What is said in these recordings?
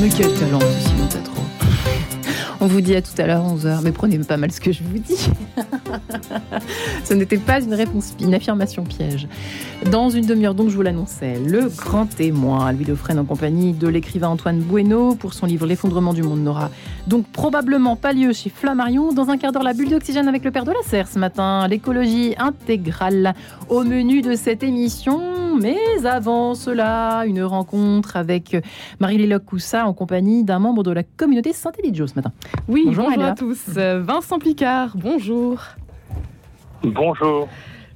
Mais quel talent, Simon Tatro. On vous dit à tout à l'heure 11h, mais prenez pas mal ce que je vous dis. ce n'était pas une réponse, une affirmation piège. Dans une demi-heure, donc, je vous l'annonçais, le grand témoin, Louis Lefresne en compagnie de l'écrivain Antoine Bueno pour son livre L'effondrement du monde n'aura donc probablement pas lieu chez Flammarion. Dans un quart d'heure, la bulle d'oxygène avec le père de la serre ce matin, l'écologie intégrale au menu de cette émission. Mais avant cela, une rencontre avec Marie-Léloc Coussa en compagnie d'un membre de la communauté Saint-Élidio ce matin. Oui, bonjour, à tous. Euh, Vincent Picard, bonjour. Bonjour.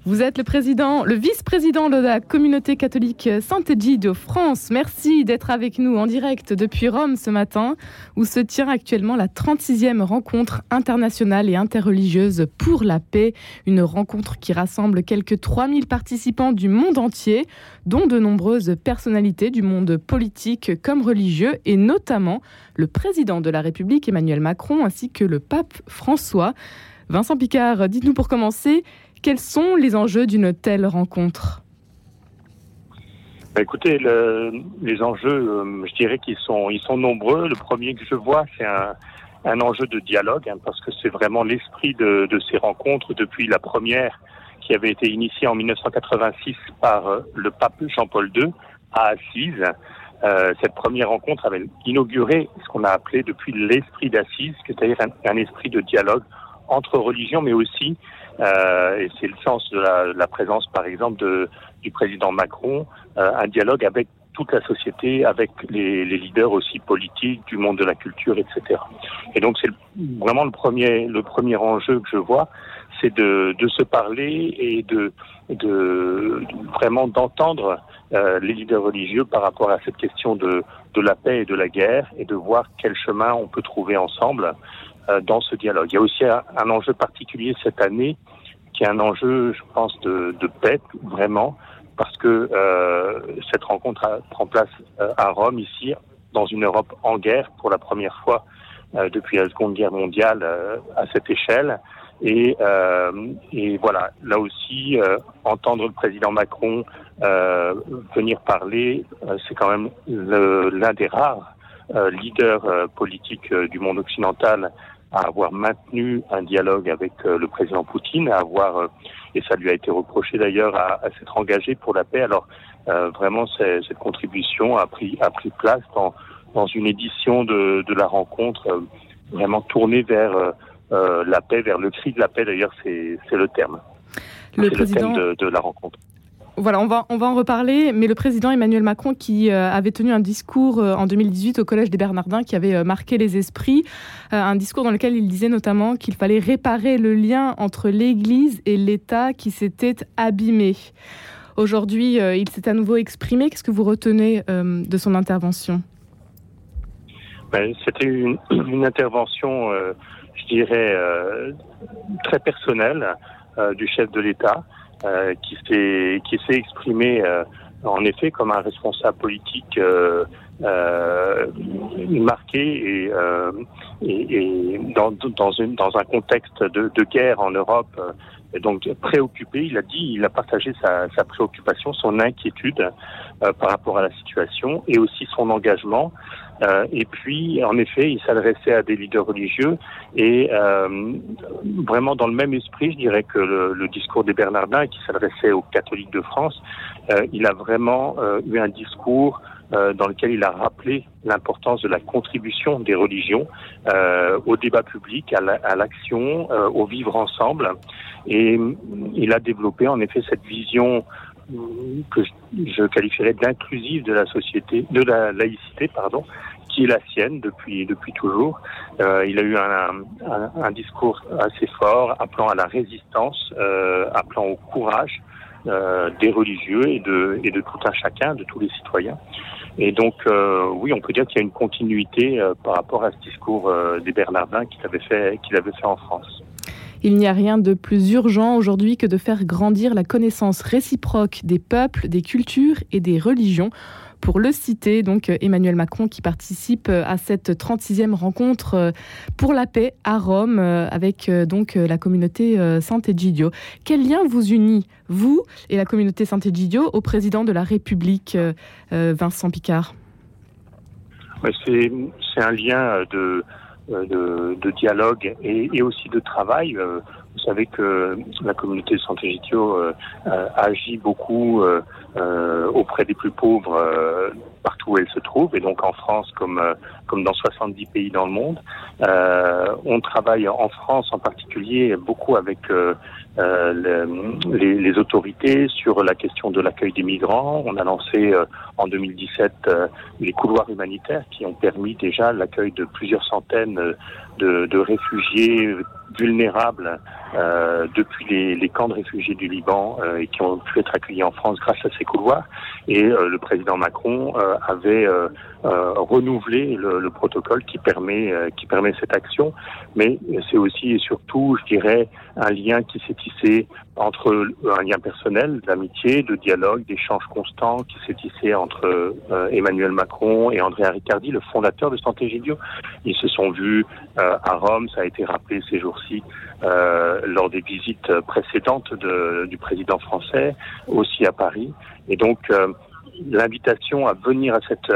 Vous êtes le président, le vice-président de la communauté catholique Saint-Égie de France. Merci d'être avec nous en direct depuis Rome ce matin, où se tient actuellement la 36e rencontre internationale et interreligieuse pour la paix. Une rencontre qui rassemble quelques 3000 participants du monde entier, dont de nombreuses personnalités du monde politique comme religieux, et notamment le président de la République Emmanuel Macron ainsi que le pape François. Vincent Picard, dites-nous pour commencer, quels sont les enjeux d'une telle rencontre bah, Écoutez, les enjeux, euh, je dirais qu'ils sont, ils sont nombreux. Le premier que je vois, c'est un, enjeu de dialogue, hein, parce que c'est vraiment l'esprit de, ces rencontres depuis la première qui avait été initiée en 1986 par euh, le pape Jean-Paul II à Assise. Euh, cette première rencontre avait inauguré ce qu'on a appelé depuis l'esprit d'Assise, c'est-à-dire un, esprit de dialogue entre religions, mais aussi, euh, et c'est le sens de la, présence, par exemple, de, du président Macron, euh, un dialogue avec toute la société, avec les, les, leaders aussi politiques du monde de la culture, etc. Et donc c'est vraiment le premier, le premier enjeu que je vois, c'est de, de se parler et de, de vraiment d'entendre euh, les leaders religieux par rapport à cette question de, de la paix et de la guerre et de voir quel chemin on peut trouver ensemble dans ce dialogue. Il y a aussi un, enjeu particulier cette année, qui est un enjeu, je pense, de, de paix, vraiment, parce que euh, cette rencontre prend place euh, à Rome, ici, dans une Europe en guerre, pour la première fois euh, depuis la Seconde Guerre mondiale à cette échelle. Et, et, voilà, là aussi, entendre le président Macron venir parler, c'est quand même l'un des rares leaders politiques du monde occidental à avoir maintenu un dialogue avec euh, le président Poutine, à avoir, euh, et ça lui a été reproché d'ailleurs, à, à s'être engagé pour la paix. Alors euh, vraiment, cette contribution a pris, a pris place dans, dans une édition de, de la rencontre vraiment tournée vers la paix, vers le cri de la paix d'ailleurs, c'est le terme. Le, président... le thème de, de la rencontre. Voilà, on va, on va en reparler, mais le président Emmanuel Macron, qui euh, avait tenu un discours euh, en 2018 au Collège des Bernardins, qui avait euh, marqué les esprits, un discours dans lequel il disait notamment qu'il fallait réparer le lien entre l'Église et l'État qui s'était abîmé. Aujourd'hui, il s'est à nouveau exprimé. Qu'est-ce que vous retenez de son intervention? Ben, C'était une, une, intervention, je dirais, très personnelle du chef de l'État. Euh, qui s'est qui s'est exprimé euh, en effet comme un responsable politique euh, euh, marqué et, euh, et, et dans, dans, une, dans, un contexte de, de, guerre en Europe, et donc préoccupé, il a dit, il a partagé sa, sa préoccupation, son inquiétude par rapport à la situation et aussi son engagement euh, et puis, en effet, il s'adressait à des leaders religieux et euh, vraiment dans le même esprit, je dirais que le, discours des Bernardins, qui s'adressait aux catholiques de France, euh, il a vraiment euh, eu un discours dans lequel il a rappelé l'importance de la contribution des religions au débat public, à l'action, au vivre ensemble. Et il a développé en effet cette vision que je qualifierais d'inclusive de la société, de la laïcité, pardon, qui est la sienne depuis depuis toujours. Euh, il a eu un, discours assez fort, appelant à la résistance, euh, appelant au courage euh, des religieux et de et de tout un chacun, de tous les citoyens. Et donc, oui, on peut dire qu'il y a une continuité par rapport à ce discours des Bernardins qu'il avait fait qu'il avait fait en France. Il n'y a rien de plus urgent aujourd'hui que de faire grandir la connaissance réciproque des peuples, des cultures et des religions pour le citer, donc Emmanuel Macron qui participe à cette 36e rencontre euh, pour la paix à Rome euh, avec euh, donc la communauté Sant'Egidio. Quel lien vous unit, vous et la communauté Sant'Egidio, au président de la République, Vincent Picard? C'est un lien de, dialogue et, aussi de travail. Vous savez que la communauté de Sant'Egidio euh, agit beaucoup euh, auprès des plus pauvres partout où elle se trouve, et donc en France comme, comme dans 70 pays dans le monde. on travaille en France en particulier beaucoup avec euh, les, les, autorités sur la question de l'accueil des migrants. On a lancé euh, en 2017 euh, les couloirs humanitaires qui ont permis déjà l'accueil de plusieurs centaines de, de réfugiés vulnérables euh, depuis les, camps de réfugiés du Liban euh, et qui ont pu être accueillis en France grâce à ces couloirs. Et euh, le président Macron avait renouvelé le, le, protocole qui permet qui permet cette action. Mais c'est aussi et surtout, je dirais, un lien qui s'est tissé entre un lien personnel, d'amitié, de dialogue, d'échanges constants qui s'est tissé entre Emmanuel Macron et Andrea Riccardi, le fondateur de Santé Gidio. Ils se sont vus à Rome, ça a été rappelé ces euh, lors des visites précédentes de, du président français, aussi à Paris. Et donc, euh, l'invitation à venir à cette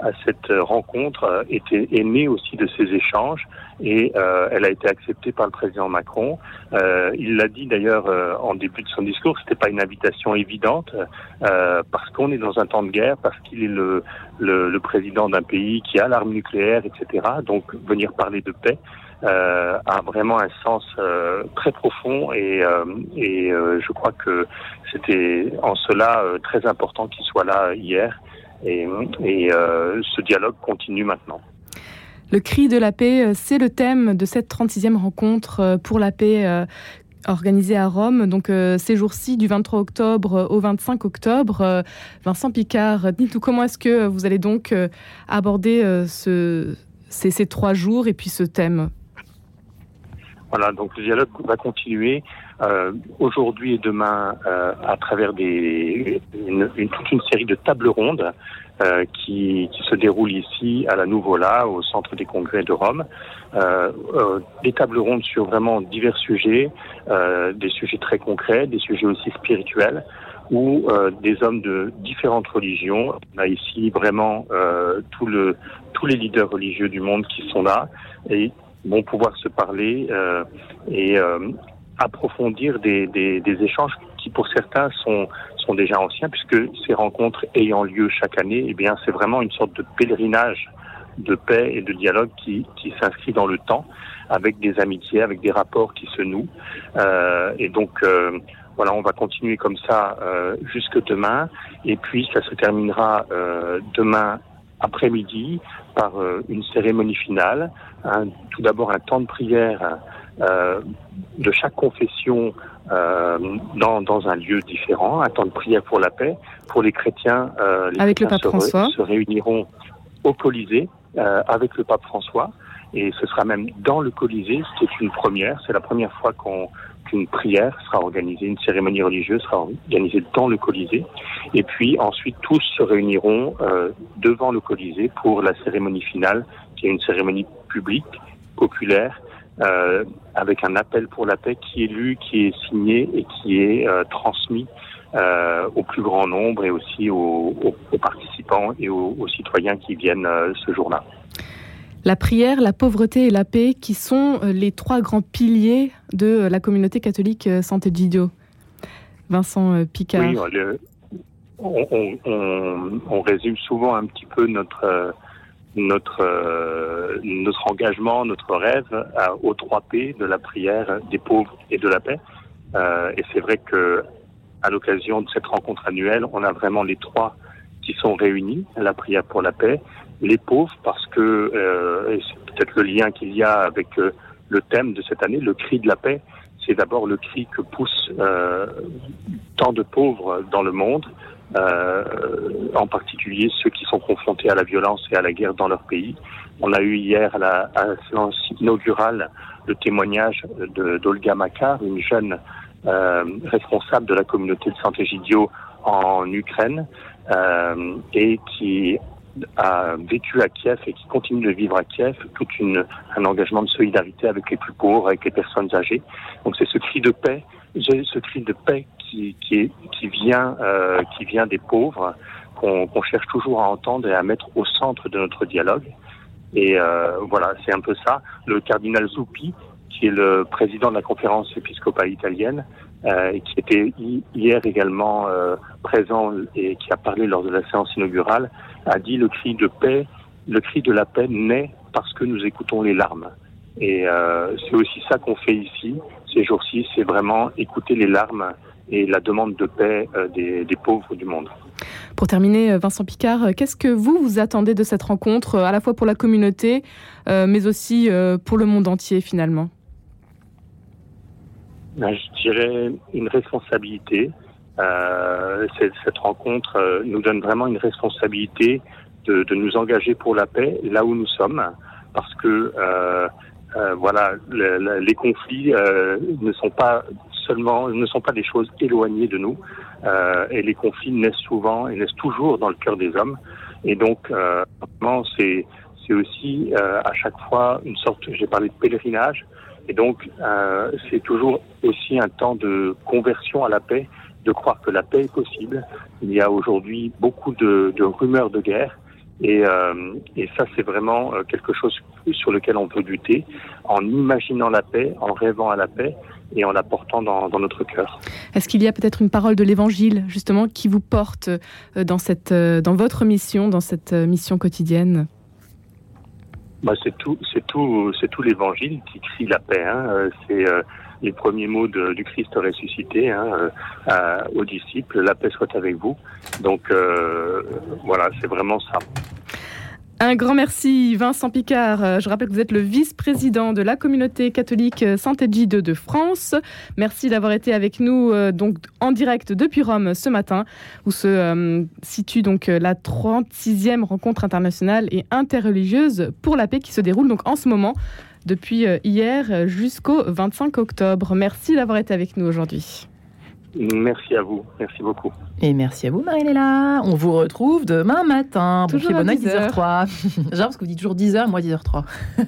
à cette rencontre était est née aussi de ces échanges et euh, elle a été acceptée par le président Macron. Euh, il l'a dit d'ailleurs euh, en début de son discours, c'était pas une invitation évidente euh, parce qu'on est dans un temps de guerre, parce qu'il est le, le, le président d'un pays qui a l'arme nucléaire, etc. Donc venir parler de paix, euh, a vraiment un sens euh, très profond et, euh, et je crois que c'était en cela très important qu'il soit là hier et, et ce dialogue continue maintenant. Le cri de la paix, c'est le thème de cette 36e rencontre pour la paix organisée à Rome, donc ces jours-ci du 23 octobre au 25 octobre. Vincent Picard, dites-nous comment est-ce que vous allez donc aborder ce, ces, ces, trois jours et puis ce thème? Voilà, donc le dialogue va continuer euh, aujourd'hui et demain euh, à travers des, une, une, toute une série de tables rondes euh, qui, qui, se déroulent ici à la Nouvola, au centre des congrès de Rome. Euh, euh, des tables rondes sur vraiment divers sujets, des sujets très concrets, des sujets aussi spirituels où des hommes de différentes religions, on a ici vraiment tout le, tous les leaders religieux du monde qui sont là et vont pouvoir se parler euh, et euh, approfondir des, des, des, échanges qui pour certains sont, sont déjà anciens puisque ces rencontres ayant lieu chaque année, eh bien c'est vraiment une sorte de pèlerinage de paix et de dialogue qui, qui s'inscrit dans le temps avec des amitiés, avec des rapports qui se nouent. Euh, et donc euh, voilà, on va continuer comme ça euh, jusque demain et puis ça se terminera euh, demain après-midi par une cérémonie finale un, tout d'abord un temps de prière euh, de chaque confession euh, dans, dans, un lieu différent, un temps de prière pour la paix. Pour les chrétiens, euh, les avec le pape se, François. se réuniront au Colisée euh, avec le pape François. Et ce sera même dans le Colisée, ce qui est une première. C'est la première fois qu'on qu'une prière sera organisée, une cérémonie religieuse sera organisée dans le Colisée. Et puis ensuite, tous se réuniront euh, devant le Colisée pour la cérémonie finale, qui est une cérémonie publique, populaire, euh, avec un appel pour la paix qui est lu, qui est signé et qui est euh, transmis euh, au plus grand nombre et aussi aux, aux, aux participants et aux, aux, citoyens qui viennent ce jour-là. La prière, la pauvreté et la paix, qui sont les trois grands piliers de la communauté catholique Sant'Egidio. Vincent Picard. Oui, le, on, on, on, résume souvent un petit peu notre notre euh, notre engagement, notre rêve à, aux trois P de la prière, des pauvres et de la paix. Euh, et c'est vrai que à l'occasion de cette rencontre annuelle, on a vraiment les trois qui sont réunis la prière pour la paix, les pauvres parce que euh, c'est peut-être le lien qu'il y a avec euh, le thème de cette année, le cri de la paix. C'est d'abord le cri que poussent euh, tant de pauvres dans le monde, euh, en particulier ceux qui sont confrontés à la violence et à la guerre dans leur pays. On a eu hier à la, séance inaugurale le témoignage d'Olga Makar, une jeune euh, responsable de la communauté de Sant'Egidio en Ukraine euh, et qui a vécu à Kiev et qui continue de vivre à Kiev tout une, un engagement de solidarité avec les plus pauvres, avec les personnes âgées. Donc c'est ce cri de paix, ce cri de paix qui, vient, euh, qui vient des pauvres qu'on cherche toujours à entendre et à mettre au centre de notre dialogue. Et euh, voilà, c'est un peu ça. Le cardinal Zuppi, qui est le président de la conférence épiscopale italienne, euh, et qui était hier également présent et qui a parlé lors de la séance inaugurale, a dit le cri de paix, le cri de la paix naît parce que nous écoutons les larmes. Et c'est aussi ça qu'on fait ici, ces jours-ci, c'est vraiment écouter les larmes et la demande de paix euh, des, des, pauvres du monde. Pour terminer, euh, Vincent Picard, qu'est-ce que vous vous attendez de cette rencontre, à la fois pour la communauté, euh, mais aussi euh, pour le monde entier finalement? Ben, Je dirais une responsabilité. Cette, cette, rencontre nous donne vraiment une responsabilité de, de, nous engager pour la paix là où nous sommes, parce que euh, voilà, le, le, les conflits euh, ne sont pas seulement, ne sont pas des choses éloignées de nous, euh, et les conflits naissent souvent et naissent toujours dans le cœur des hommes. Et donc, euh, c'est c'est aussi euh, à chaque fois une sorte, j'ai parlé de pèlerinage, et donc c'est toujours aussi un temps de conversion à la paix, de croire que la paix est possible. Il y a aujourd'hui beaucoup de, de rumeurs de guerre. Et, euh, et, ça, c'est vraiment euh, quelque chose sur lequel on peut lutter en imaginant la paix, en rêvant à la paix et en la portant dans, dans notre cœur. Est-ce qu'il y a peut-être une parole de l'Évangile, justement, qui vous porte euh, dans, cette, dans votre mission, dans cette mission quotidienne? Bah, C'est tout, c'est tout, c'est tout l'Évangile qui crie la paix. Hein. C'est les premiers mots de, du Christ ressuscité hein, euh, aux disciples, la paix soit avec vous. Donc euh, voilà, c'est vraiment ça. Un grand merci Vincent Picard. Je rappelle que vous êtes le vice-président de la communauté catholique Saint-Egide de France. Merci d'avoir été avec nous donc en direct depuis Rome ce matin où se euh, situe donc la 36e rencontre internationale et interreligieuse pour la paix qui se déroule donc en ce moment depuis hier jusqu'au 25 octobre. Merci d'avoir été avec nous aujourd'hui. Merci à vous, merci beaucoup. Et merci à vous Marie-Léla. On vous retrouve demain matin. Toujours bon à 10h03. Genre parce que vous dites toujours 10h, moi 10h03.